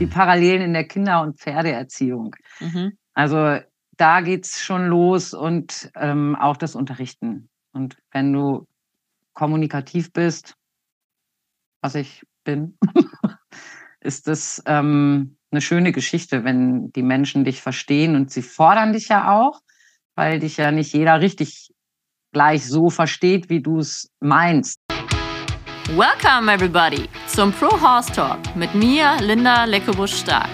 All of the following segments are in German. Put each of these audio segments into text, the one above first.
die Parallelen in der Kinder- und Pferdeerziehung. Mhm. Also da geht es schon los und ähm, auch das Unterrichten. Und wenn du kommunikativ bist, was ich bin, ist das ähm, eine schöne Geschichte, wenn die Menschen dich verstehen und sie fordern dich ja auch, weil dich ja nicht jeder richtig gleich so versteht, wie du es meinst. Welcome everybody zum Pro Horse Talk mit mir, Linda Leckebusch-Stark.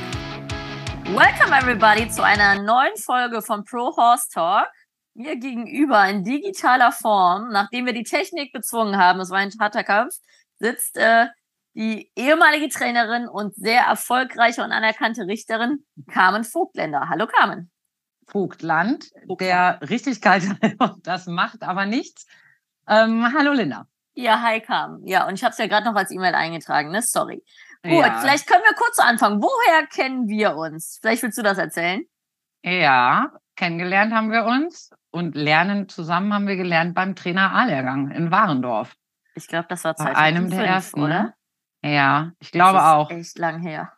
Welcome everybody zu einer neuen Folge von Pro Horse Talk. Mir gegenüber in digitaler Form, nachdem wir die Technik bezwungen haben, es war ein harter Kampf, sitzt äh, die ehemalige Trainerin und sehr erfolgreiche und anerkannte Richterin Carmen Vogtländer. Hallo Carmen. Vogtland, der Richtigkeit das macht aber nichts. Ähm, hallo Linda. Ja, hi Carmen. Ja, und ich habe es ja gerade noch als E-Mail eingetragen, ne? Sorry. Gut, ja. vielleicht können wir kurz anfangen. Woher kennen wir uns? Vielleicht willst du das erzählen? Ja, kennengelernt haben wir uns und lernen zusammen haben wir gelernt beim Trainer A-Lehrgang in Warendorf. Ich glaube, das war 2005, Bei einem der ersten, oder? Ja, ich glaube das ist auch. Echt lang her.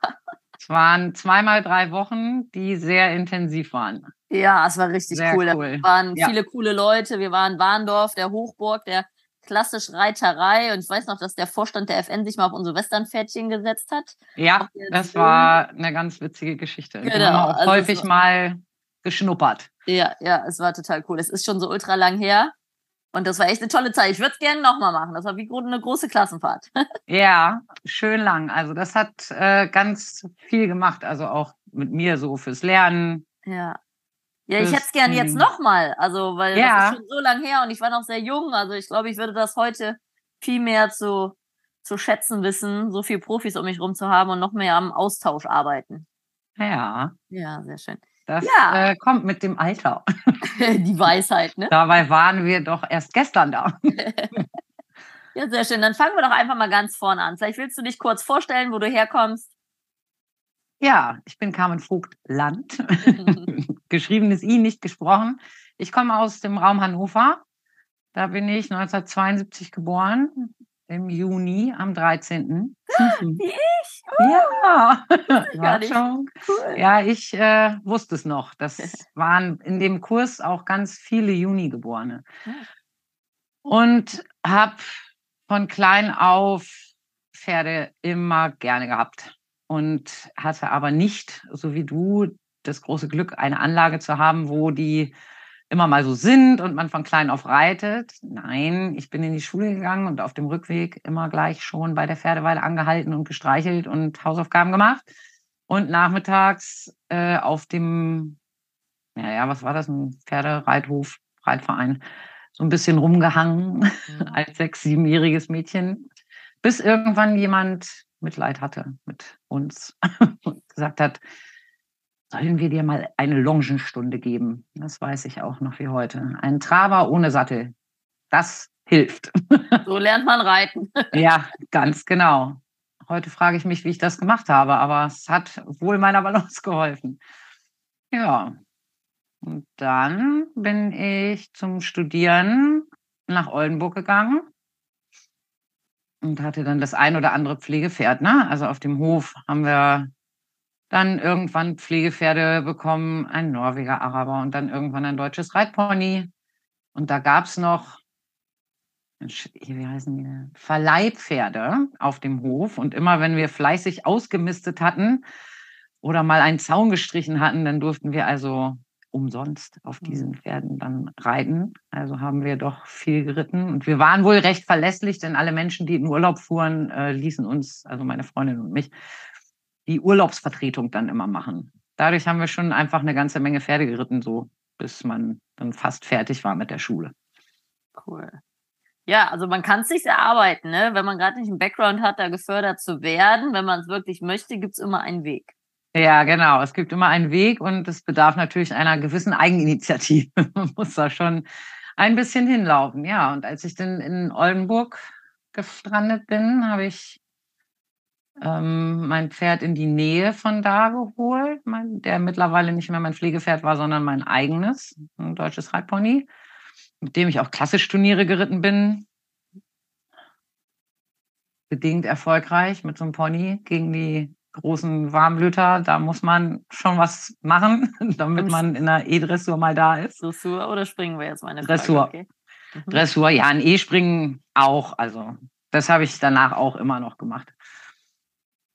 es waren zweimal drei Wochen, die sehr intensiv waren. Ja, es war richtig sehr cool. cool. Da waren ja. viele coole Leute. Wir waren Warendorf, der Hochburg, der klassisch Reiterei und ich weiß noch, dass der Vorstand der FN sich mal auf unsere Westernpferdchen gesetzt hat. Ja, das war eine ganz witzige Geschichte. Genau. Haben auch also häufig mal geschnuppert. Ja, ja, es war total cool. Es ist schon so ultra lang her. Und das war echt eine tolle Zeit. Ich würde es gerne nochmal machen. Das war wie eine große Klassenfahrt. ja, schön lang. Also das hat äh, ganz viel gemacht. Also auch mit mir so fürs Lernen. Ja. Ja, ich hätte es gern jetzt nochmal. Also, weil ja. das ist schon so lange her und ich war noch sehr jung. Also ich glaube, ich würde das heute viel mehr zu, zu schätzen wissen, so viele Profis um mich rum zu haben und noch mehr am Austausch arbeiten. Ja. Ja, sehr schön. Das ja. äh, kommt mit dem Alter. Die Weisheit, ne? Dabei waren wir doch erst gestern da. ja, sehr schön. Dann fangen wir doch einfach mal ganz vorne an. Vielleicht willst du dich kurz vorstellen, wo du herkommst. Ja, ich bin Carmen Vogt Land. Geschriebenes I, nicht gesprochen. Ich komme aus dem Raum Hannover. Da bin ich 1972 geboren, im Juni am 13. Wie ich? Oh, ja, schon. Cool. Ja, ich äh, wusste es noch. Das waren in dem Kurs auch ganz viele Juni-Geborene. Und habe von klein auf Pferde immer gerne gehabt und hatte aber nicht, so wie du, das große Glück, eine Anlage zu haben, wo die immer mal so sind und man von klein auf reitet. Nein, ich bin in die Schule gegangen und auf dem Rückweg immer gleich schon bei der Pferdeweide angehalten und gestreichelt und Hausaufgaben gemacht. Und nachmittags äh, auf dem, naja, was war das, ein Pferdereithof, Reitverein, so ein bisschen rumgehangen als sechs-, siebenjähriges Mädchen, bis irgendwann jemand Mitleid hatte mit uns und gesagt hat, sollen wir dir mal eine Longenstunde geben? Das weiß ich auch noch wie heute. Ein Traber ohne Sattel. Das hilft. So lernt man reiten. Ja, ganz genau. Heute frage ich mich, wie ich das gemacht habe, aber es hat wohl meiner Balance geholfen. Ja. Und dann bin ich zum Studieren nach Oldenburg gegangen und hatte dann das ein oder andere Pflegepferd. Ne? Also auf dem Hof haben wir dann irgendwann Pflegepferde bekommen, ein Norweger Araber und dann irgendwann ein deutsches Reitpony. Und da gab es noch, wie heißen die, Verleihpferde auf dem Hof. Und immer wenn wir fleißig ausgemistet hatten oder mal einen Zaun gestrichen hatten, dann durften wir also umsonst auf diesen mhm. Pferden dann reiten. Also haben wir doch viel geritten. Und wir waren wohl recht verlässlich, denn alle Menschen, die in Urlaub fuhren, äh, ließen uns, also meine Freundin und mich, die Urlaubsvertretung dann immer machen. Dadurch haben wir schon einfach eine ganze Menge Pferde geritten, so bis man dann fast fertig war mit der Schule. Cool. Ja, also man kann es sich erarbeiten, ne? Wenn man gerade nicht einen Background hat, da gefördert zu werden, wenn man es wirklich möchte, gibt es immer einen Weg. Ja, genau. Es gibt immer einen Weg und es bedarf natürlich einer gewissen Eigeninitiative. Man muss da schon ein bisschen hinlaufen. Ja, und als ich dann in Oldenburg gestrandet bin, habe ich ähm, mein Pferd in die Nähe von da geholt, mein, der mittlerweile nicht mehr mein Pflegepferd war, sondern mein eigenes, ein deutsches Reitpony, mit dem ich auch klassisch Turniere geritten bin. Bedingt erfolgreich mit so einem Pony gegen die großen Warmblüter, da muss man schon was machen, damit man in der E-Dressur mal da ist. Dressur oder springen wir jetzt meine Dressur. Frage? Okay. Mhm. Dressur, ja, ein E-Springen auch. Also das habe ich danach auch immer noch gemacht.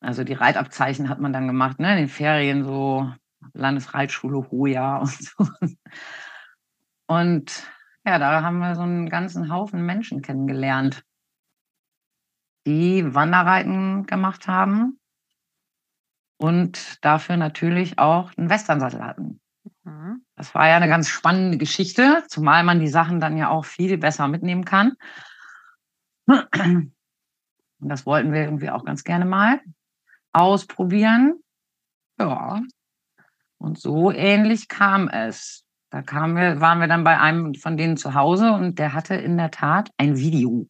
Also die Reitabzeichen hat man dann gemacht, ne? In den Ferien so Landesreitschule Hoja und so. Und ja, da haben wir so einen ganzen Haufen Menschen kennengelernt, die Wanderreiten gemacht haben und dafür natürlich auch einen Westernsattel hatten. Mhm. Das war ja eine ganz spannende Geschichte, zumal man die Sachen dann ja auch viel besser mitnehmen kann. Und das wollten wir irgendwie auch ganz gerne mal ausprobieren. Ja. Und so ähnlich kam es. Da kamen wir, waren wir dann bei einem von denen zu Hause und der hatte in der Tat ein Video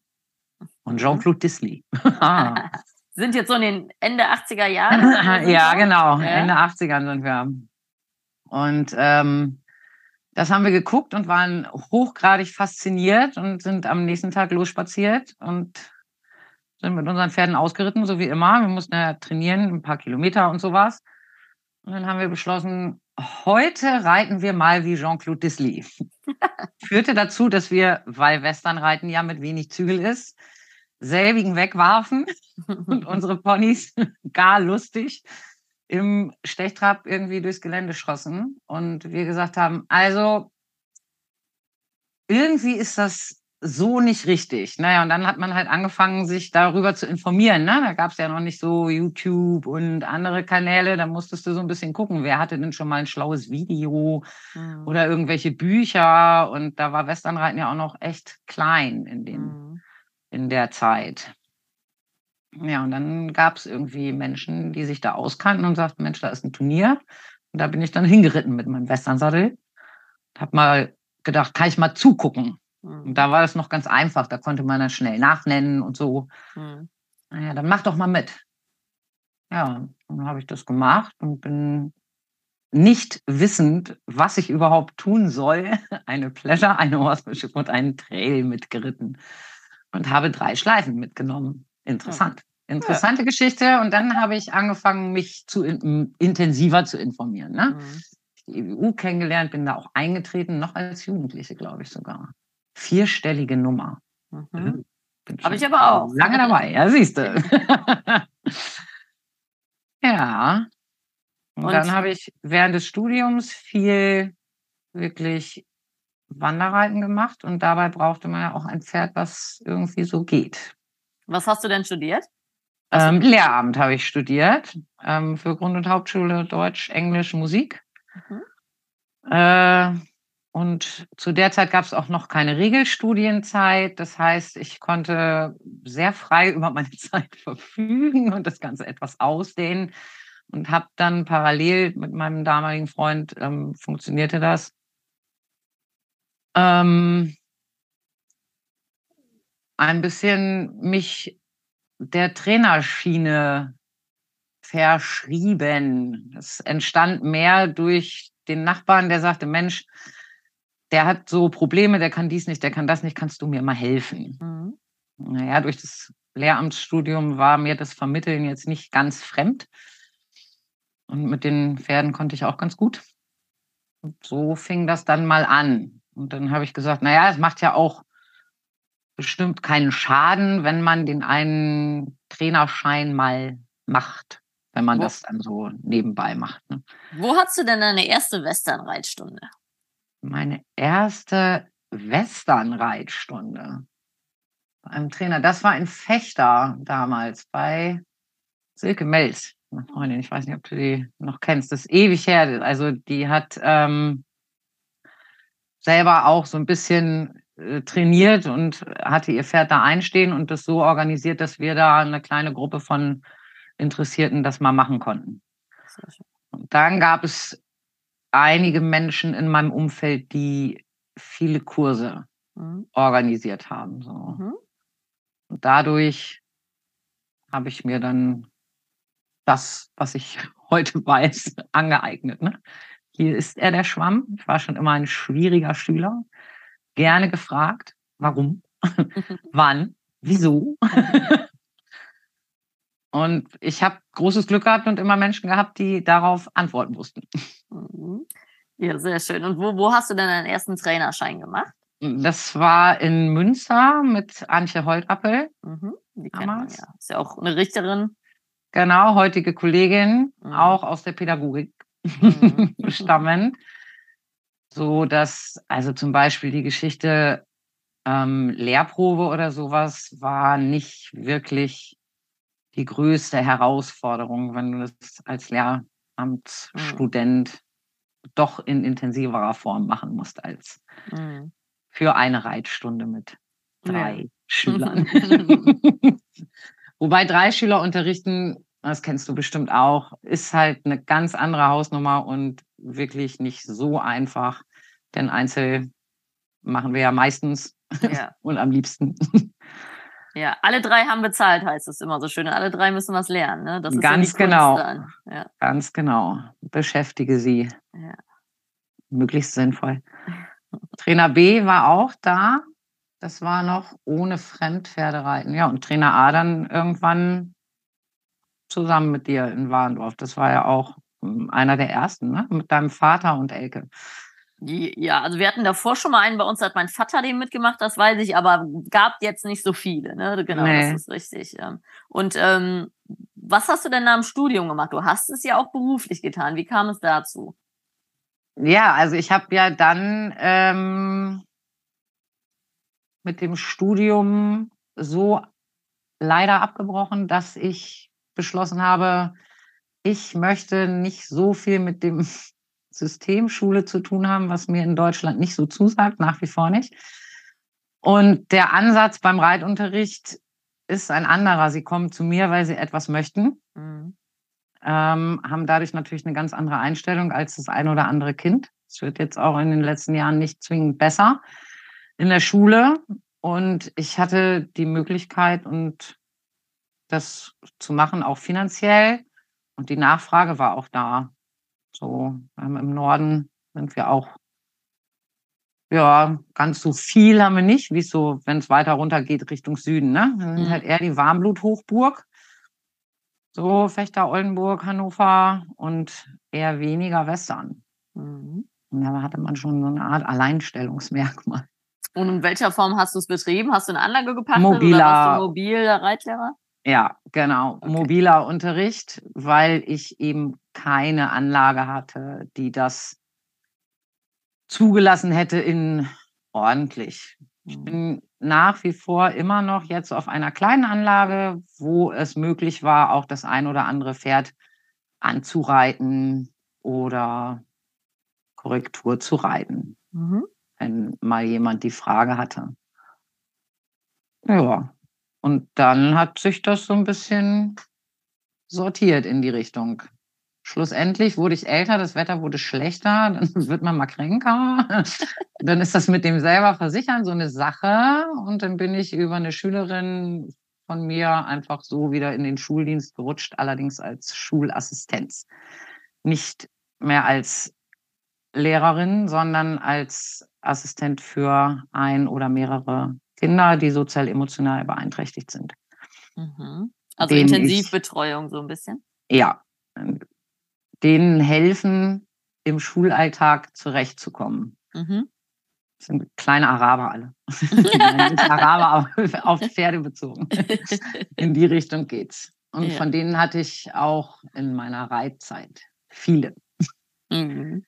von Jean-Claude Disley. Ah. Sind jetzt so in den Ende 80er Jahren? ja, genau. Ja. Ende 80ern sind wir. Und ähm, das haben wir geguckt und waren hochgradig fasziniert und sind am nächsten Tag losspaziert und sind mit unseren Pferden ausgeritten, so wie immer. Wir mussten ja trainieren, ein paar Kilometer und sowas. Und dann haben wir beschlossen, heute reiten wir mal wie Jean-Claude Disley. Führte dazu, dass wir, weil Westernreiten ja mit wenig Zügel ist, selbigen wegwarfen und unsere Ponys gar lustig im Stechtrab irgendwie durchs Gelände schossen. Und wir gesagt haben, also irgendwie ist das so nicht richtig. Naja, und dann hat man halt angefangen, sich darüber zu informieren. Ne? Da gab es ja noch nicht so YouTube und andere Kanäle. Da musstest du so ein bisschen gucken, wer hatte denn schon mal ein schlaues Video Mhm. oder irgendwelche Bücher. Und da war Westernreiten ja auch noch echt klein in den Mhm. in der Zeit. Ja, und dann gab es irgendwie Menschen, die sich da auskannten und sagten, Mensch, da ist ein Turnier. Und da bin ich dann hingeritten mit meinem Westernsattel. Hab mal gedacht, kann ich mal zugucken. Und Mhm. da war das noch ganz einfach. Da konnte man dann schnell nachnennen und so. Mhm. Naja, dann mach doch mal mit. Ja, dann habe ich das gemacht und bin nicht wissend, was ich überhaupt tun soll, eine Pleasure, eine Horsemanship und einen Trail mitgeritten und habe drei Schleifen mitgenommen. Interessant. Interessante Geschichte. Und dann habe ich angefangen, mich zu in, intensiver zu informieren. Ne? Mhm. Die EWU kennengelernt, bin da auch eingetreten, noch als Jugendliche, glaube ich sogar. Vierstellige Nummer. Mhm. Bin Hab schon ich aber auch. Lange dabei, ja, siehst du. ja. Und, Und- dann habe ich während des Studiums viel wirklich Wanderreiten gemacht und dabei brauchte man ja auch ein Pferd, was irgendwie so geht. Was hast du denn studiert? Ähm, Lehramt habe ich studiert ähm, für Grund- und Hauptschule Deutsch, Englisch, Musik. Mhm. Äh, und zu der Zeit gab es auch noch keine Regelstudienzeit. Das heißt, ich konnte sehr frei über meine Zeit verfügen und das Ganze etwas ausdehnen. Und habe dann parallel mit meinem damaligen Freund, ähm, funktionierte das, ähm, ein bisschen mich der Trainerschiene verschrieben. Das entstand mehr durch den Nachbarn, der sagte, Mensch, der hat so Probleme, der kann dies nicht, der kann das nicht, kannst du mir mal helfen? Mhm. Naja, durch das Lehramtsstudium war mir das Vermitteln jetzt nicht ganz fremd. Und mit den Pferden konnte ich auch ganz gut. Und so fing das dann mal an. Und dann habe ich gesagt, naja, es macht ja auch bestimmt keinen Schaden, wenn man den einen Trainerschein mal macht, wenn man Wo- das dann so nebenbei macht. Ne? Wo hast du denn deine erste Westernreitstunde? Meine erste Westernreitstunde bei einem Trainer, das war in Fechter damals bei Silke meine Freundin. Ich weiß nicht, ob du die noch kennst. Das ist ewig her. Also die hat ähm, selber auch so ein bisschen äh, trainiert und hatte ihr Pferd da einstehen und das so organisiert, dass wir da eine kleine Gruppe von Interessierten das mal machen konnten. Und dann gab es einige Menschen in meinem Umfeld, die viele Kurse Mhm. organisiert haben. So. Mhm. Und dadurch habe ich mir dann das, was ich heute weiß, angeeignet. Ne? Hier ist er der Schwamm. Ich war schon immer ein schwieriger Schüler. Gerne gefragt, warum, wann, wieso. Und ich habe großes Glück gehabt und immer Menschen gehabt, die darauf antworten wussten. Mhm. Ja, sehr schön. Und wo, wo hast du denn deinen ersten Trainerschein gemacht? Das war in Münster mit Antje Holtappel. Mhm. Die kennt man ja. Ist ja auch eine Richterin. Genau, heutige Kollegin, mhm. auch aus der Pädagogik mhm. stammend. So dass, also zum Beispiel die Geschichte ähm, Lehrprobe oder sowas war nicht wirklich die größte Herausforderung, wenn du das als Lehramtsstudent mhm. doch in intensiverer Form machen musst als mhm. für eine Reitstunde mit drei ja. Schülern. Wobei drei Schüler unterrichten, das kennst du bestimmt auch, ist halt eine ganz andere Hausnummer und wirklich nicht so einfach. Denn Einzel machen wir ja meistens ja. und am liebsten. Ja, alle drei haben bezahlt, heißt es immer so schön. Alle drei müssen was lernen. Ne? Das ist Ganz ja genau. Ja. Ganz genau. Beschäftige sie. Ja. Möglichst sinnvoll. Trainer B war auch da. Das war noch ohne Fremdpferdereiten. Ja, und Trainer A dann irgendwann zusammen mit dir in Warndorf. Das war ja auch hm, einer der ersten, ne? mit deinem Vater und Elke. Ja, also wir hatten davor schon mal einen bei uns, hat mein Vater den mitgemacht, das weiß ich, aber gab jetzt nicht so viele, ne? Genau, nee. das ist richtig. Und ähm, was hast du denn nach dem Studium gemacht? Du hast es ja auch beruflich getan. Wie kam es dazu? Ja, also ich habe ja dann ähm, mit dem Studium so leider abgebrochen, dass ich beschlossen habe, ich möchte nicht so viel mit dem Systemschule zu tun haben, was mir in Deutschland nicht so zusagt, nach wie vor nicht. Und der Ansatz beim Reitunterricht ist ein anderer. Sie kommen zu mir, weil sie etwas möchten, mhm. ähm, haben dadurch natürlich eine ganz andere Einstellung als das ein oder andere Kind. Es wird jetzt auch in den letzten Jahren nicht zwingend besser in der Schule. Und ich hatte die Möglichkeit und das zu machen, auch finanziell. Und die Nachfrage war auch da. So im Norden sind wir auch, ja, ganz so viel haben wir nicht, wie so, wenn es weiter runter geht Richtung Süden. Ne? Wir sind mhm. halt eher die Warmblut-Hochburg. So Fechter, Oldenburg, Hannover und eher weniger Western. Mhm. Und da hatte man schon so eine Art Alleinstellungsmerkmal. Und in welcher Form hast du es betrieben? Hast du eine Anlage gepackt Mobiler, oder warst du mobiler Reitlehrer? Ja, genau. Okay. Mobiler Unterricht, weil ich eben keine Anlage hatte, die das zugelassen hätte in ordentlich. Ich mhm. bin nach wie vor immer noch jetzt auf einer kleinen Anlage, wo es möglich war, auch das ein oder andere Pferd anzureiten oder Korrektur zu reiten, mhm. wenn mal jemand die Frage hatte. Ja, und dann hat sich das so ein bisschen sortiert in die Richtung. Schlussendlich wurde ich älter, das Wetter wurde schlechter, dann wird man mal kränker. dann ist das mit dem selber versichern so eine Sache. Und dann bin ich über eine Schülerin von mir einfach so wieder in den Schuldienst gerutscht, allerdings als Schulassistenz. Nicht mehr als Lehrerin, sondern als Assistent für ein oder mehrere Kinder, die sozial emotional beeinträchtigt sind. Mhm. Also Intensivbetreuung so ein bisschen? Ja. Denen helfen, im Schulalltag zurechtzukommen. Mhm. Das sind kleine Araber alle. Nicht Araber, aber auf Pferde bezogen. In die Richtung geht's. Und ja. von denen hatte ich auch in meiner Reitzeit viele. Mhm.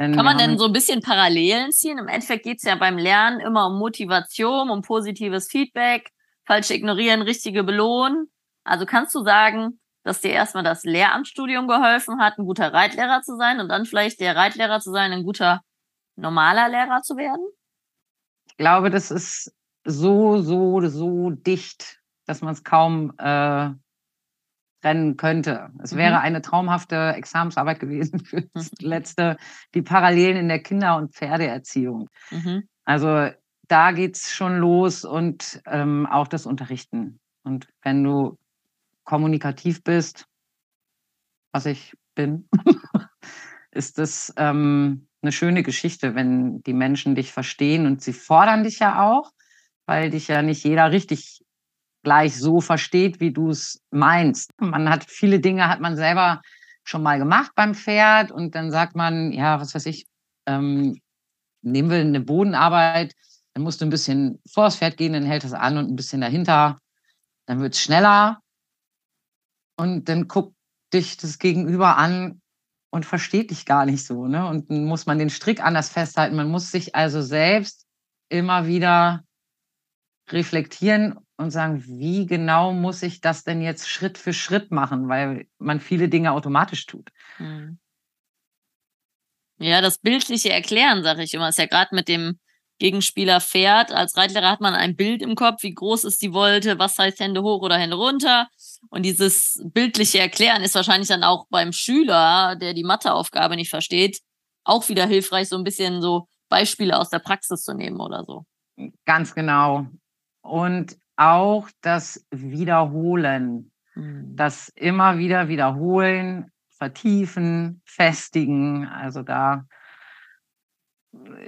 Kann man denn so ein bisschen Parallelen ziehen? Im Endeffekt geht es ja beim Lernen immer um Motivation, um positives Feedback, falsche ignorieren, richtige belohnen. Also kannst du sagen, dass dir erstmal das Lehramtsstudium geholfen hat, ein guter Reitlehrer zu sein und dann vielleicht der Reitlehrer zu sein, ein guter normaler Lehrer zu werden? Ich glaube, das ist so, so, so dicht, dass man es kaum äh, trennen könnte. Es mhm. wäre eine traumhafte Examensarbeit gewesen für das mhm. letzte, die Parallelen in der Kinder- und Pferdeerziehung. Mhm. Also da geht es schon los und ähm, auch das Unterrichten. Und wenn du kommunikativ bist, was ich bin, ist das ähm, eine schöne Geschichte, wenn die Menschen dich verstehen und sie fordern dich ja auch, weil dich ja nicht jeder richtig gleich so versteht, wie du es meinst. Man hat viele Dinge, hat man selber schon mal gemacht beim Pferd und dann sagt man, ja, was weiß ich, ähm, nehmen wir eine Bodenarbeit, dann musst du ein bisschen vor das Pferd gehen, dann hält es an und ein bisschen dahinter, dann wird es schneller und dann guckt dich das Gegenüber an und versteht dich gar nicht so. Ne? Und dann muss man den Strick anders festhalten. Man muss sich also selbst immer wieder reflektieren und sagen, wie genau muss ich das denn jetzt Schritt für Schritt machen, weil man viele Dinge automatisch tut. Hm. Ja, das bildliche Erklären, sage ich immer, ist ja gerade mit dem Gegenspieler Pferd. Als Reitlehrer hat man ein Bild im Kopf, wie groß ist die Wolte, was heißt Hände hoch oder Hände runter. Und dieses bildliche Erklären ist wahrscheinlich dann auch beim Schüler, der die Matheaufgabe nicht versteht, auch wieder hilfreich, so ein bisschen so Beispiele aus der Praxis zu nehmen oder so. Ganz genau. Und auch das Wiederholen, mhm. das immer wieder wiederholen, vertiefen, festigen. Also da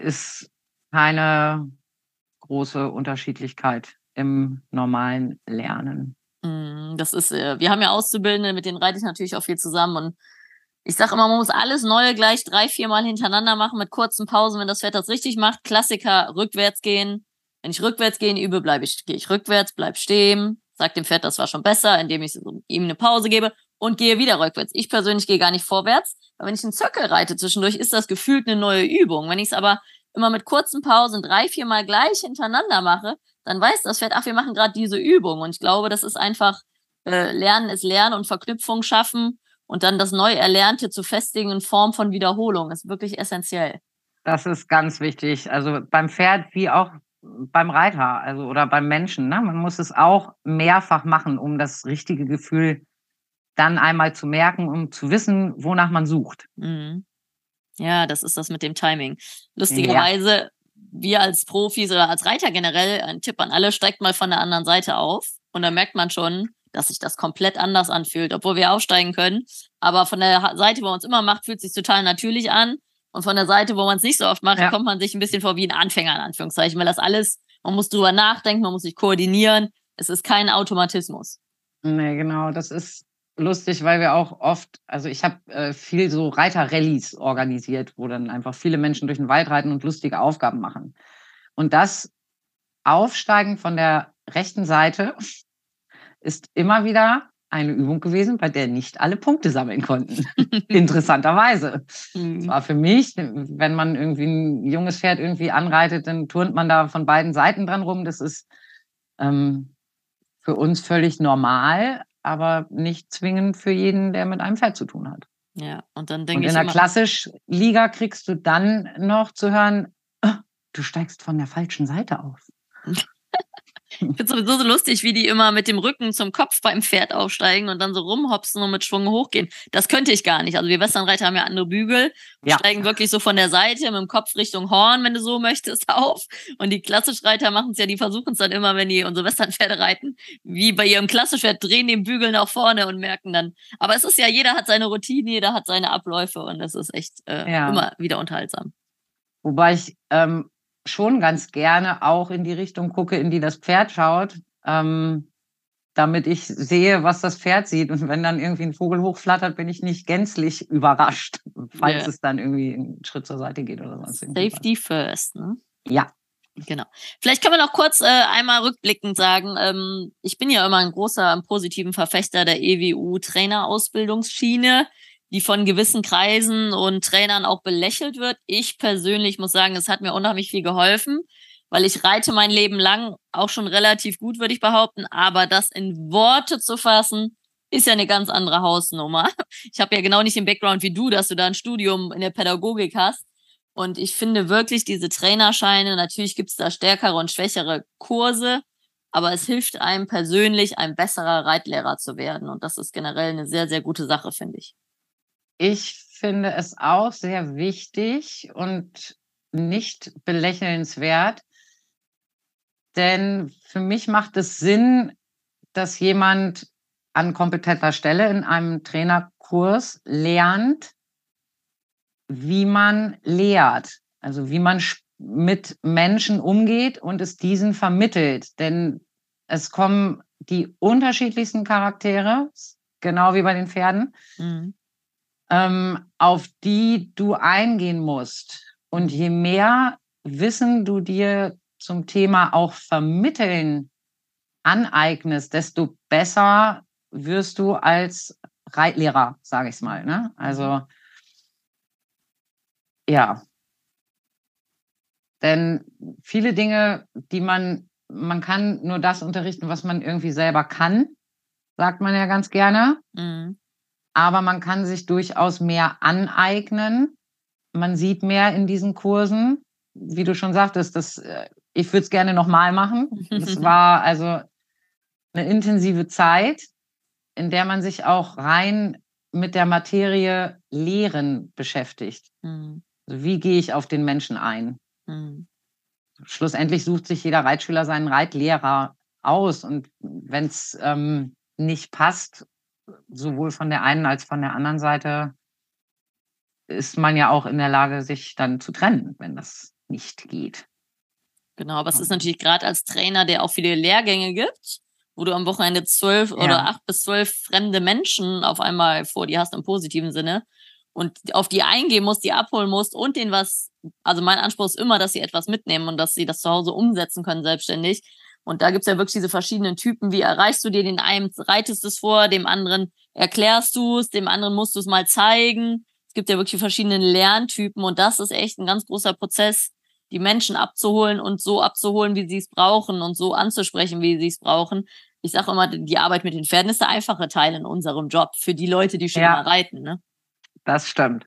ist keine große Unterschiedlichkeit im normalen Lernen. Mhm, das ist, äh, wir haben ja Auszubildende, mit denen reite ich natürlich auch viel zusammen und ich sage immer, man muss alles Neue gleich drei, vier Mal hintereinander machen mit kurzen Pausen, wenn das Pferd das richtig macht. Klassiker, rückwärts gehen, wenn ich rückwärts gehen übe, bleibe ich, gehe ich rückwärts, bleib stehen, sag dem Pferd, das war schon besser, indem ich ihm eine Pause gebe und gehe wieder rückwärts. Ich persönlich gehe gar nicht vorwärts, aber wenn ich einen Zirkel reite zwischendurch, ist das gefühlt eine neue Übung. Wenn ich es aber immer mit kurzen Pausen drei, vier Mal gleich hintereinander mache, dann weiß das Pferd, ach, wir machen gerade diese Übung. Und ich glaube, das ist einfach, äh, Lernen ist Lernen und Verknüpfung schaffen und dann das neu Erlernte zu festigen in Form von Wiederholung ist wirklich essentiell. Das ist ganz wichtig. Also beim Pferd wie auch beim Reiter, also oder beim Menschen. Ne? Man muss es auch mehrfach machen, um das richtige Gefühl dann einmal zu merken, um zu wissen, wonach man sucht. Mhm. Ja, das ist das mit dem Timing. Lustigerweise, ja. wir als Profis oder als Reiter generell, ein Tipp an alle, steigt mal von der anderen Seite auf und dann merkt man schon, dass sich das komplett anders anfühlt, obwohl wir aufsteigen können. Aber von der Seite, wo man es immer macht, fühlt es sich total natürlich an. Und von der Seite, wo man es nicht so oft macht, ja. kommt man sich ein bisschen vor wie ein Anfänger, in Anführungszeichen, weil das alles, man muss drüber nachdenken, man muss sich koordinieren. Es ist kein Automatismus. Nee, genau. Das ist lustig, weil wir auch oft, also ich habe äh, viel so Reiter-Rallies organisiert, wo dann einfach viele Menschen durch den Wald reiten und lustige Aufgaben machen. Und das Aufsteigen von der rechten Seite ist immer wieder eine Übung gewesen, bei der nicht alle Punkte sammeln konnten. Interessanterweise. Mhm. War für mich, wenn man irgendwie ein junges Pferd irgendwie anreitet, dann turnt man da von beiden Seiten dran rum. Das ist ähm, für uns völlig normal, aber nicht zwingend für jeden, der mit einem Pferd zu tun hat. Ja, und dann denke ich. In der Klassisch-Liga kriegst du dann noch zu hören, oh, du steigst von der falschen Seite auf. Ich finde sowieso so lustig, wie die immer mit dem Rücken zum Kopf beim Pferd aufsteigen und dann so rumhopsen und mit Schwung hochgehen. Das könnte ich gar nicht. Also wir Westernreiter haben ja andere Bügel, ja. steigen wirklich so von der Seite mit dem Kopf Richtung Horn, wenn du so möchtest, auf. Und die Klassischreiter machen es ja, die versuchen es dann immer, wenn die unsere Westernpferde reiten, wie bei ihrem Klassischpferd, drehen den Bügel nach vorne und merken dann. Aber es ist ja, jeder hat seine Routine, jeder hat seine Abläufe und das ist echt äh, ja. immer wieder unterhaltsam. Wobei ich ähm, schon ganz gerne auch in die Richtung gucke, in die das Pferd schaut, ähm, damit ich sehe, was das Pferd sieht. Und wenn dann irgendwie ein Vogel hochflattert, bin ich nicht gänzlich überrascht, falls yeah. es dann irgendwie einen Schritt zur Seite geht oder sonst irgendwas. Safety first, ne? Ja. Genau. Vielleicht können wir noch kurz äh, einmal rückblickend sagen, ähm, ich bin ja immer ein großer positiven Verfechter der EWU-Trainerausbildungsschiene die von gewissen Kreisen und Trainern auch belächelt wird. Ich persönlich muss sagen, es hat mir unheimlich viel geholfen, weil ich reite mein Leben lang auch schon relativ gut, würde ich behaupten. Aber das in Worte zu fassen, ist ja eine ganz andere Hausnummer. Ich habe ja genau nicht den Background wie du, dass du da ein Studium in der Pädagogik hast. Und ich finde wirklich diese Trainerscheine, natürlich gibt es da stärkere und schwächere Kurse, aber es hilft einem persönlich, ein besserer Reitlehrer zu werden. Und das ist generell eine sehr, sehr gute Sache, finde ich. Ich finde es auch sehr wichtig und nicht belächelnswert, denn für mich macht es Sinn, dass jemand an kompetenter Stelle in einem Trainerkurs lernt, wie man lehrt, also wie man mit Menschen umgeht und es diesen vermittelt. Denn es kommen die unterschiedlichsten Charaktere, genau wie bei den Pferden, mhm. Ähm, auf die du eingehen musst. Und je mehr Wissen du dir zum Thema auch vermitteln aneignest, desto besser wirst du als Reitlehrer, sage ich es mal. Ne? Also mhm. ja. Denn viele Dinge, die man, man kann nur das unterrichten, was man irgendwie selber kann, sagt man ja ganz gerne. Mhm. Aber man kann sich durchaus mehr aneignen. Man sieht mehr in diesen Kursen. Wie du schon sagtest, das, äh, ich würde es gerne nochmal machen. Es war also eine intensive Zeit, in der man sich auch rein mit der Materie Lehren beschäftigt. Mhm. Also wie gehe ich auf den Menschen ein? Mhm. Schlussendlich sucht sich jeder Reitschüler seinen Reitlehrer aus. Und wenn es ähm, nicht passt, sowohl von der einen als von der anderen Seite, ist man ja auch in der Lage, sich dann zu trennen, wenn das nicht geht. Genau, aber es ist natürlich gerade als Trainer, der auch viele Lehrgänge gibt, wo du am Wochenende zwölf ja. oder acht bis zwölf fremde Menschen auf einmal vor dir hast im positiven Sinne und auf die eingehen musst, die abholen musst und denen was, also mein Anspruch ist immer, dass sie etwas mitnehmen und dass sie das zu Hause umsetzen können selbstständig. Und da gibt's ja wirklich diese verschiedenen Typen. Wie erreichst du dir den einen, reitest es vor, dem anderen erklärst du es, dem anderen musst du es mal zeigen. Es gibt ja wirklich verschiedene Lerntypen und das ist echt ein ganz großer Prozess, die Menschen abzuholen und so abzuholen, wie sie es brauchen und so anzusprechen, wie sie es brauchen. Ich sage immer, die Arbeit mit den Pferden ist der einfache Teil in unserem Job für die Leute, die schon ja, mal reiten. Ne? Das stimmt.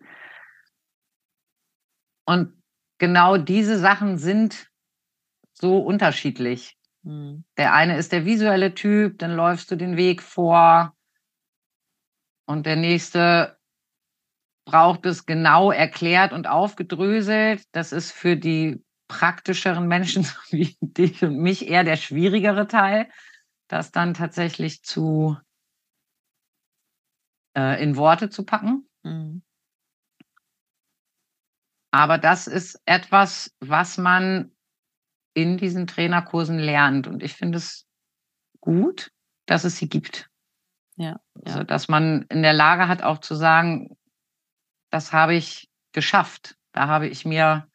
Und genau diese Sachen sind so unterschiedlich. Mhm. Der eine ist der visuelle Typ, dann läufst du den Weg vor. Und der nächste braucht es genau erklärt und aufgedröselt. Das ist für die praktischeren Menschen wie dich und mich eher der schwierigere Teil, das dann tatsächlich zu äh, in Worte zu packen. Mhm. Aber das ist etwas, was man in diesen Trainerkursen lernt. Und ich finde es gut, dass es sie gibt. Ja, ja. Also, dass man in der Lage hat, auch zu sagen, das habe ich geschafft. Da habe ich mir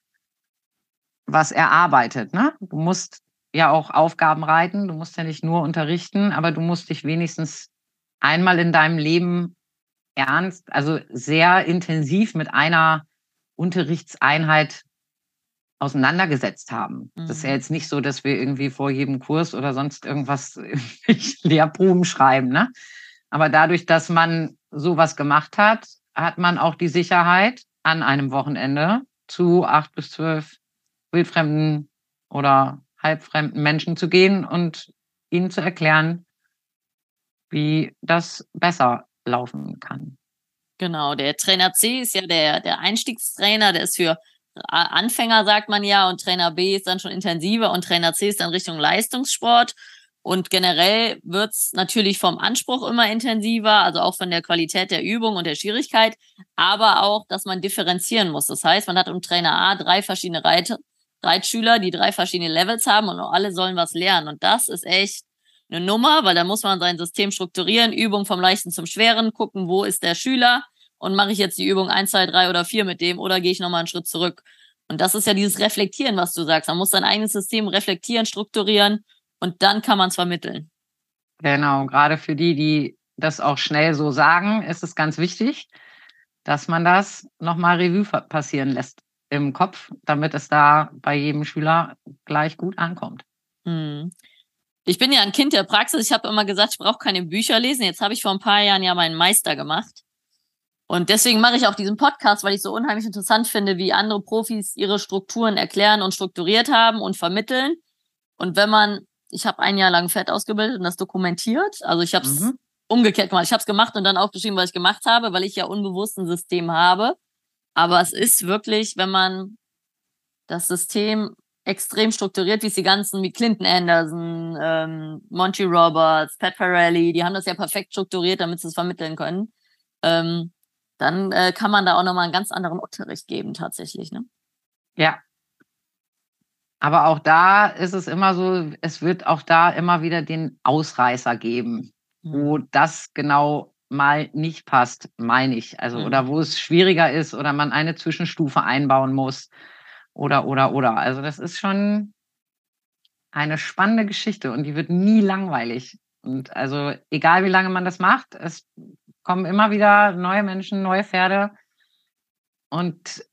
was erarbeitet. Ne? Du musst ja auch Aufgaben reiten, du musst ja nicht nur unterrichten, aber du musst dich wenigstens einmal in deinem Leben ernst, also sehr intensiv mit einer Unterrichtseinheit auseinandergesetzt haben. Mhm. Das ist ja mhm. jetzt nicht so, dass wir irgendwie vor jedem Kurs oder sonst irgendwas Lehrproben schreiben, ne? Aber dadurch, dass man sowas gemacht hat, hat man auch die Sicherheit, an einem Wochenende zu acht bis zwölf wildfremden oder halbfremden Menschen zu gehen und ihnen zu erklären, wie das besser laufen kann. Genau, der Trainer C ist ja der, der Einstiegstrainer, der ist für Anfänger, sagt man ja, und Trainer B ist dann schon intensiver und Trainer C ist dann Richtung Leistungssport. Und generell wird's natürlich vom Anspruch immer intensiver, also auch von der Qualität der Übung und der Schwierigkeit, aber auch, dass man differenzieren muss. Das heißt, man hat im Trainer A drei verschiedene Reit Reitschüler, die drei verschiedene Levels haben und alle sollen was lernen. Und das ist echt eine Nummer, weil da muss man sein System strukturieren, Übung vom Leichten zum Schweren, gucken, wo ist der Schüler und mache ich jetzt die Übung eins, zwei, drei oder vier mit dem oder gehe ich nochmal einen Schritt zurück. Und das ist ja dieses Reflektieren, was du sagst. Man muss sein eigenes System reflektieren, strukturieren und dann kann man es vermitteln. Genau, gerade für die, die das auch schnell so sagen, ist es ganz wichtig, dass man das nochmal Revue passieren lässt im Kopf, damit es da bei jedem Schüler gleich gut ankommt. Hm. Ich bin ja ein Kind der Praxis. Ich habe immer gesagt, ich brauche keine Bücher lesen. Jetzt habe ich vor ein paar Jahren ja meinen Meister gemacht. Und deswegen mache ich auch diesen Podcast, weil ich so unheimlich interessant finde, wie andere Profis ihre Strukturen erklären und strukturiert haben und vermitteln. Und wenn man ich habe ein Jahr lang Fett ausgebildet und das dokumentiert. Also ich habe es mhm. umgekehrt gemacht. Ich habe es gemacht und dann aufgeschrieben, was ich gemacht habe, weil ich ja unbewusst ein System habe. Aber es ist wirklich, wenn man das System extrem strukturiert, wie es die ganzen, wie Clinton Anderson, ähm, Monty Roberts, Pat Farrelly, die haben das ja perfekt strukturiert, damit sie es vermitteln können. Ähm, dann äh, kann man da auch nochmal einen ganz anderen Unterricht geben, tatsächlich. Ne? Ja, Aber auch da ist es immer so, es wird auch da immer wieder den Ausreißer geben, mhm. wo das genau mal nicht passt, meine ich. Also, mhm. oder wo es schwieriger ist oder man eine Zwischenstufe einbauen muss. Oder, oder, oder. Also, das ist schon eine spannende Geschichte und die wird nie langweilig. Und also, egal wie lange man das macht, es kommen immer wieder neue Menschen, neue Pferde. Und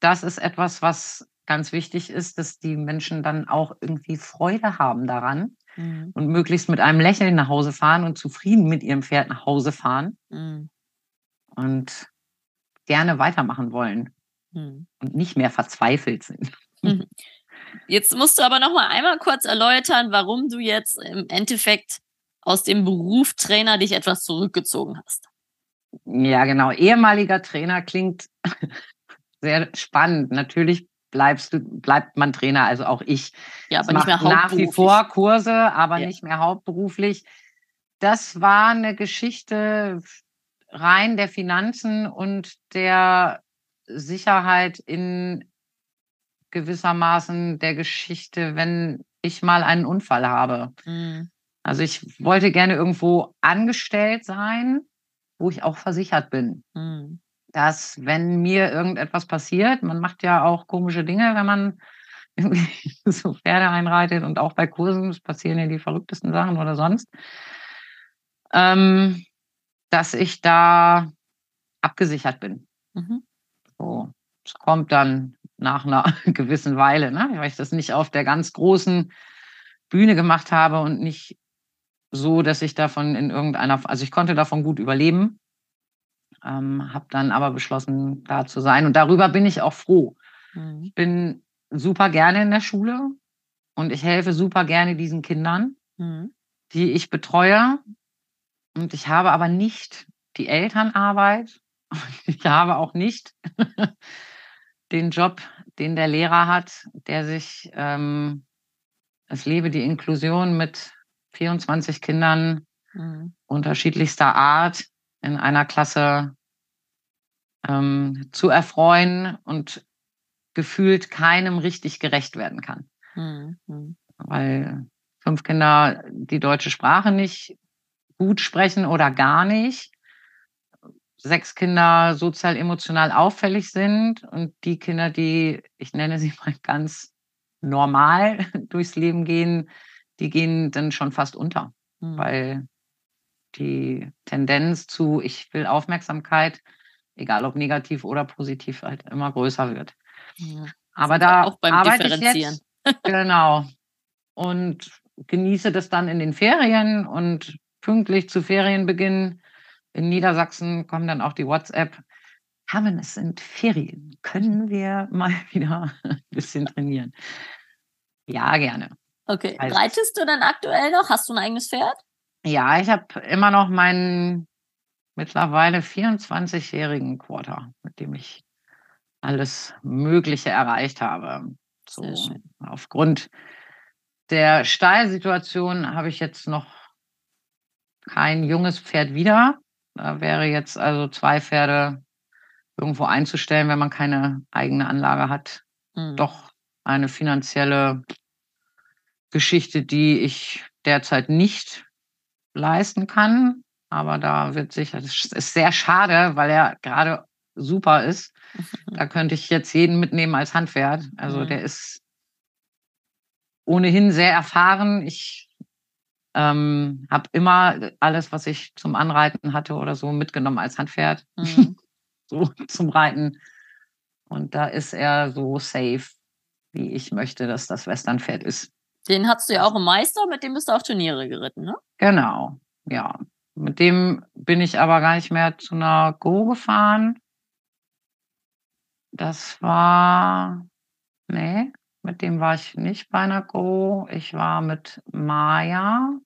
das ist etwas, was ganz wichtig ist, dass die Menschen dann auch irgendwie Freude haben daran mhm. und möglichst mit einem Lächeln nach Hause fahren und zufrieden mit ihrem Pferd nach Hause fahren mhm. und gerne weitermachen wollen mhm. und nicht mehr verzweifelt sind. Jetzt musst du aber noch mal einmal kurz erläutern, warum du jetzt im Endeffekt aus dem Beruf Trainer dich etwas zurückgezogen hast. Ja, genau. Ehemaliger Trainer klingt sehr spannend. Natürlich bleibst du, bleibt man Trainer, also auch ich. Ja, aber nicht mehr nach wie vor Kurse, aber ja. nicht mehr hauptberuflich. Das war eine Geschichte rein der Finanzen und der Sicherheit in gewissermaßen der Geschichte, wenn ich mal einen Unfall habe. Mhm. Also ich wollte gerne irgendwo angestellt sein, wo ich auch versichert bin. Mhm dass wenn mir irgendetwas passiert, man macht ja auch komische Dinge, wenn man so Pferde einreitet und auch bei Kursen passieren ja die verrücktesten Sachen oder sonst, ähm, dass ich da abgesichert bin. Mhm. So, es kommt dann nach einer gewissen Weile, ne? weil ich das nicht auf der ganz großen Bühne gemacht habe und nicht so, dass ich davon in irgendeiner, also ich konnte davon gut überleben, ähm, habe dann aber beschlossen, da zu sein. Und darüber bin ich auch froh. Mhm. Ich bin super gerne in der Schule und ich helfe super gerne diesen Kindern, mhm. die ich betreue. Und ich habe aber nicht die Elternarbeit. Ich habe auch nicht den Job, den der Lehrer hat, der sich, ähm, es lebe die Inklusion mit 24 Kindern mhm. unterschiedlichster Art in einer Klasse ähm, zu erfreuen und gefühlt keinem richtig gerecht werden kann. Mhm. Weil fünf Kinder die deutsche Sprache nicht gut sprechen oder gar nicht, sechs Kinder sozial emotional auffällig sind und die Kinder, die, ich nenne sie mal ganz normal durchs Leben gehen, die gehen dann schon fast unter, mhm. weil die Tendenz zu, ich will Aufmerksamkeit, egal ob negativ oder positiv, halt immer größer wird. Ja, Aber da auch beim arbeite Differenzieren. Ich jetzt, genau. Und genieße das dann in den Ferien und pünktlich zu Ferienbeginn in Niedersachsen kommen dann auch die WhatsApp. Haben es sind Ferien. Können wir mal wieder ein bisschen trainieren? Ja, gerne. Okay. Also, Reitest du dann aktuell noch? Hast du ein eigenes Pferd? Ja, ich habe immer noch meinen mittlerweile 24-jährigen Quarter, mit dem ich alles Mögliche erreicht habe. So, aufgrund der Stallsituation habe ich jetzt noch kein junges Pferd wieder. Da wäre jetzt also zwei Pferde irgendwo einzustellen, wenn man keine eigene Anlage hat. Mhm. Doch eine finanzielle Geschichte, die ich derzeit nicht leisten kann. Aber da wird sicher, das ist sehr schade, weil er gerade super ist. Da könnte ich jetzt jeden mitnehmen als Handpferd. Also mhm. der ist ohnehin sehr erfahren. Ich ähm, habe immer alles, was ich zum Anreiten hatte oder so, mitgenommen als Handpferd. Mhm. so zum Reiten. Und da ist er so safe, wie ich möchte, dass das Westernpferd ist. Den hattest du ja auch im Meister, mit dem bist du auf Turniere geritten, ne? Genau, ja. Mit dem bin ich aber gar nicht mehr zu einer Go gefahren. Das war, nee, mit dem war ich nicht bei einer Go. Ich war mit Maya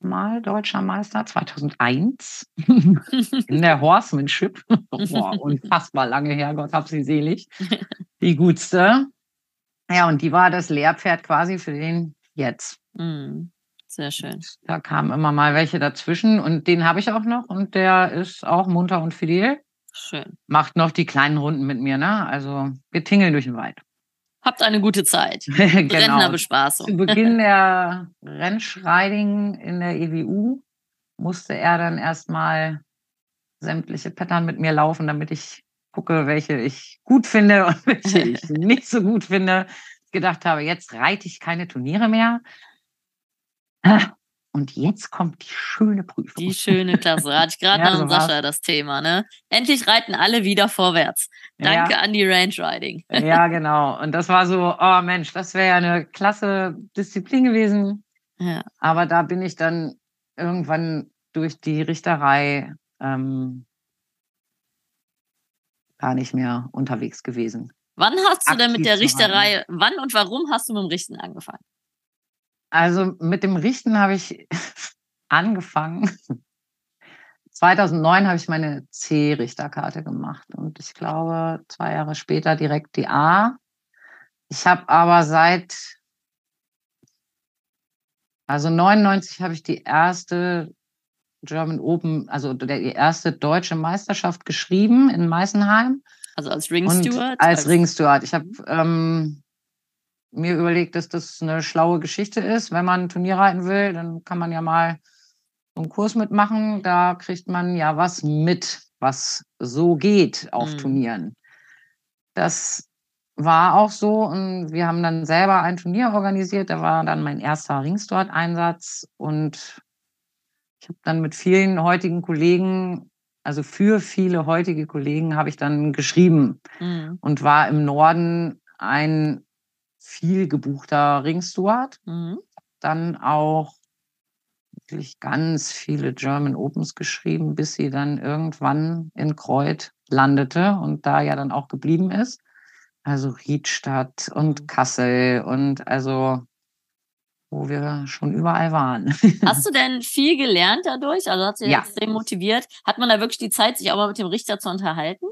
mal deutscher Meister 2001 in der Horsemanship. Boah, unfassbar lange her, Gott hab sie selig. Die gutste. Ja, und die war das Lehrpferd quasi für den jetzt. Mm, sehr schön. Da kamen immer mal welche dazwischen und den habe ich auch noch und der ist auch munter und fidel. Schön. Macht noch die kleinen Runden mit mir, ne? Also wir tingeln durch den Wald. Habt eine gute Zeit. genau. Rentnerbespaßung. Zu Beginn der Rennschreiding in der EWU musste er dann erstmal sämtliche Pattern mit mir laufen, damit ich gucke, welche ich gut finde und welche ich nicht so gut finde. Gedacht habe, jetzt reite ich keine Turniere mehr. Und jetzt kommt die schöne Prüfung. Die schöne Klasse. Hatte ich gerade ja, noch so Sascha das Thema, ne? Endlich reiten alle wieder vorwärts. Danke ja. an die Range Riding. Ja, genau. Und das war so, oh Mensch, das wäre ja eine klasse Disziplin gewesen. Ja. Aber da bin ich dann irgendwann durch die Richterei ähm, gar nicht mehr unterwegs gewesen. Wann hast du denn mit der Richterei, wann und warum hast du mit dem Richten angefangen? Also mit dem Richten habe ich angefangen. 2009 habe ich meine C-Richterkarte gemacht und ich glaube zwei Jahre später direkt die A. Ich habe aber seit, also 99 habe ich die erste German Open, also die erste deutsche Meisterschaft geschrieben in Meißenheim. Also als Ringsteward? Als, als Ringsteward. Ich habe ähm, mir überlegt, dass das eine schlaue Geschichte ist. Wenn man ein Turnier reiten will, dann kann man ja mal so einen Kurs mitmachen. Da kriegt man ja was mit, was so geht auf mhm. Turnieren. Das war auch so und wir haben dann selber ein Turnier organisiert. Da war dann mein erster Ringstort-Einsatz und ich habe dann mit vielen heutigen Kollegen, also für viele heutige Kollegen, habe ich dann geschrieben mhm. und war im Norden ein viel gebuchter Ringsteward. Mhm. Dann auch wirklich ganz viele German Opens geschrieben, bis sie dann irgendwann in Kreuth landete und da ja dann auch geblieben ist. Also Riedstadt und mhm. Kassel und also wo wir schon überall waren. Hast du denn viel gelernt dadurch? Also hat sie ja. extrem motiviert? Hat man da wirklich die Zeit, sich auch mal mit dem Richter zu unterhalten?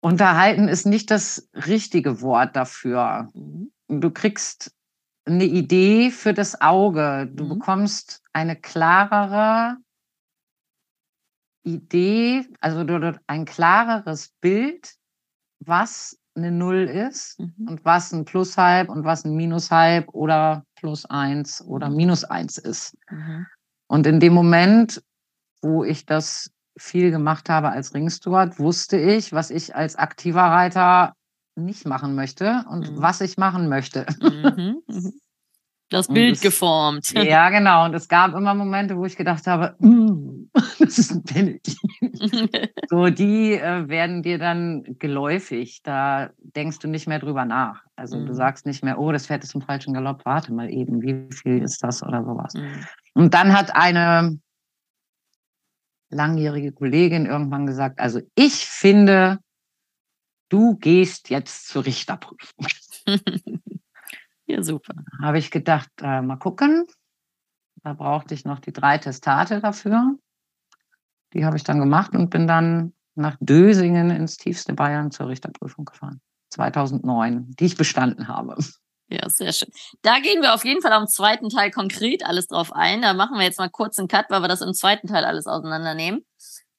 Unterhalten ist nicht das richtige Wort dafür. Mhm. Du kriegst eine Idee für das Auge. Du mhm. bekommst eine klarere Idee, also ein klareres Bild, was eine Null ist mhm. und was ein Plus halb und was ein Minus halb oder Plus eins oder mhm. Minus eins ist. Mhm. Und in dem Moment, wo ich das viel gemacht habe als Ringsteward, wusste ich, was ich als aktiver Reiter nicht machen möchte und mhm. was ich machen möchte. Mhm. Das Bild es, geformt. Ja, genau. Und es gab immer Momente, wo ich gedacht habe, mm, das ist ein Penalty. so, die äh, werden dir dann geläufig. Da denkst du nicht mehr drüber nach. Also mhm. du sagst nicht mehr, oh, das Pferd ist im falschen Galopp. Warte mal eben, wie viel ist das oder sowas. Mhm. Und dann hat eine langjährige Kollegin irgendwann gesagt, also ich finde, du gehst jetzt zur Richterprüfung. Ja, super. Habe ich gedacht, äh, mal gucken. Da brauchte ich noch die drei Testate dafür. Die habe ich dann gemacht und bin dann nach Dösingen ins tiefste Bayern zur Richterprüfung gefahren. 2009, die ich bestanden habe. Ja, sehr schön. Da gehen wir auf jeden Fall am zweiten Teil konkret alles drauf ein. Da machen wir jetzt mal kurz einen Cut, weil wir das im zweiten Teil alles auseinandernehmen.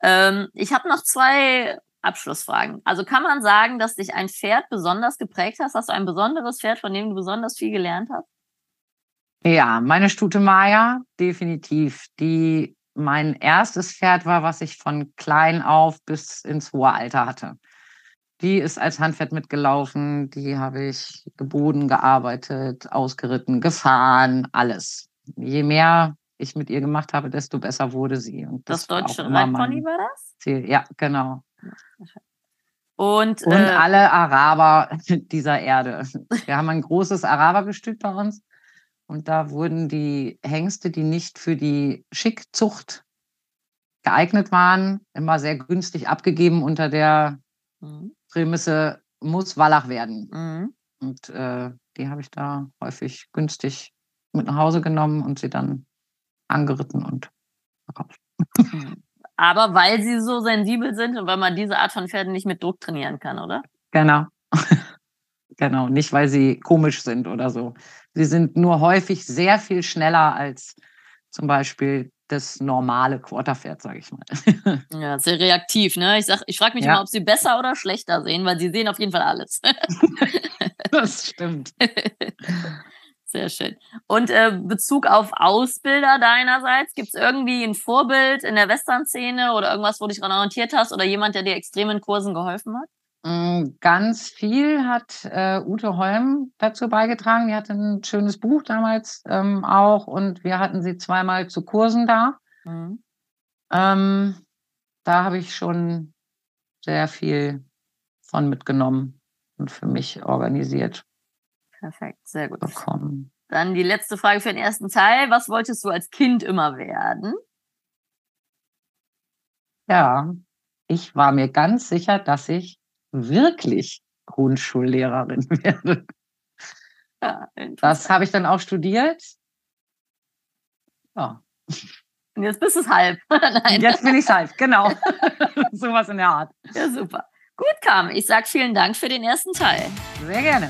Ähm, ich habe noch zwei Abschlussfragen. Also kann man sagen, dass dich ein Pferd besonders geprägt hast? Hast du ein besonderes Pferd, von dem du besonders viel gelernt hast? Ja, meine Stute Maya, definitiv. Die mein erstes Pferd war, was ich von klein auf bis ins hohe Alter hatte. Die ist als Handpferd mitgelaufen, die habe ich geboden, gearbeitet, ausgeritten, gefahren, alles. Je mehr ich mit ihr gemacht habe, desto besser wurde sie. Und das, das deutsche Reitpony war das? Ziel. Ja, genau. Und, Und äh, alle Araber dieser Erde. Wir haben ein großes Arabergestüt bei uns. Und da wurden die Hengste, die nicht für die Schickzucht geeignet waren, immer sehr günstig abgegeben unter der mhm. Prämisse muss Wallach werden. Mhm. Und äh, die habe ich da häufig günstig mit nach Hause genommen und sie dann angeritten und verkauft. Mhm. Aber weil sie so sensibel sind und weil man diese Art von Pferden nicht mit Druck trainieren kann, oder? Genau. genau, nicht weil sie komisch sind oder so. Sie sind nur häufig sehr viel schneller als zum Beispiel das normale Quarterpferd, sage ich mal. Ja, sehr reaktiv, ne? Ich, ich frage mich Ja. immer, ob sie besser oder schlechter sehen, weil sie sehen auf jeden Fall alles. das stimmt. Sehr schön. Und äh, Bezug auf Ausbilder deinerseits, gibt es irgendwie ein Vorbild in der Western-Szene oder irgendwas, wo du dich daran orientiert hast oder jemand, der dir extrem in Kursen geholfen hat? Mm, Ganz viel hat äh, Ute Holm dazu beigetragen. Die hatte ein schönes Buch damals ähm, auch und wir hatten sie zweimal zu Kursen da. Mhm. Ähm, da habe ich schon sehr viel von mitgenommen und für mich organisiert Perfekt, sehr gut. bekommen. Dann die letzte Frage für den ersten Teil. Was wolltest du als Kind immer werden? Ja, ich war mir ganz sicher, dass ich wirklich Grundschullehrerin werde. Ja, Das habe ich dann auch studiert. Ja, Und jetzt bist du es halb. Nein, jetzt bin ich halt, genau. Sowas in der Art. ja, super. Gut, Kam. Ich sag vielen Dank für den ersten Teil. Sehr gerne.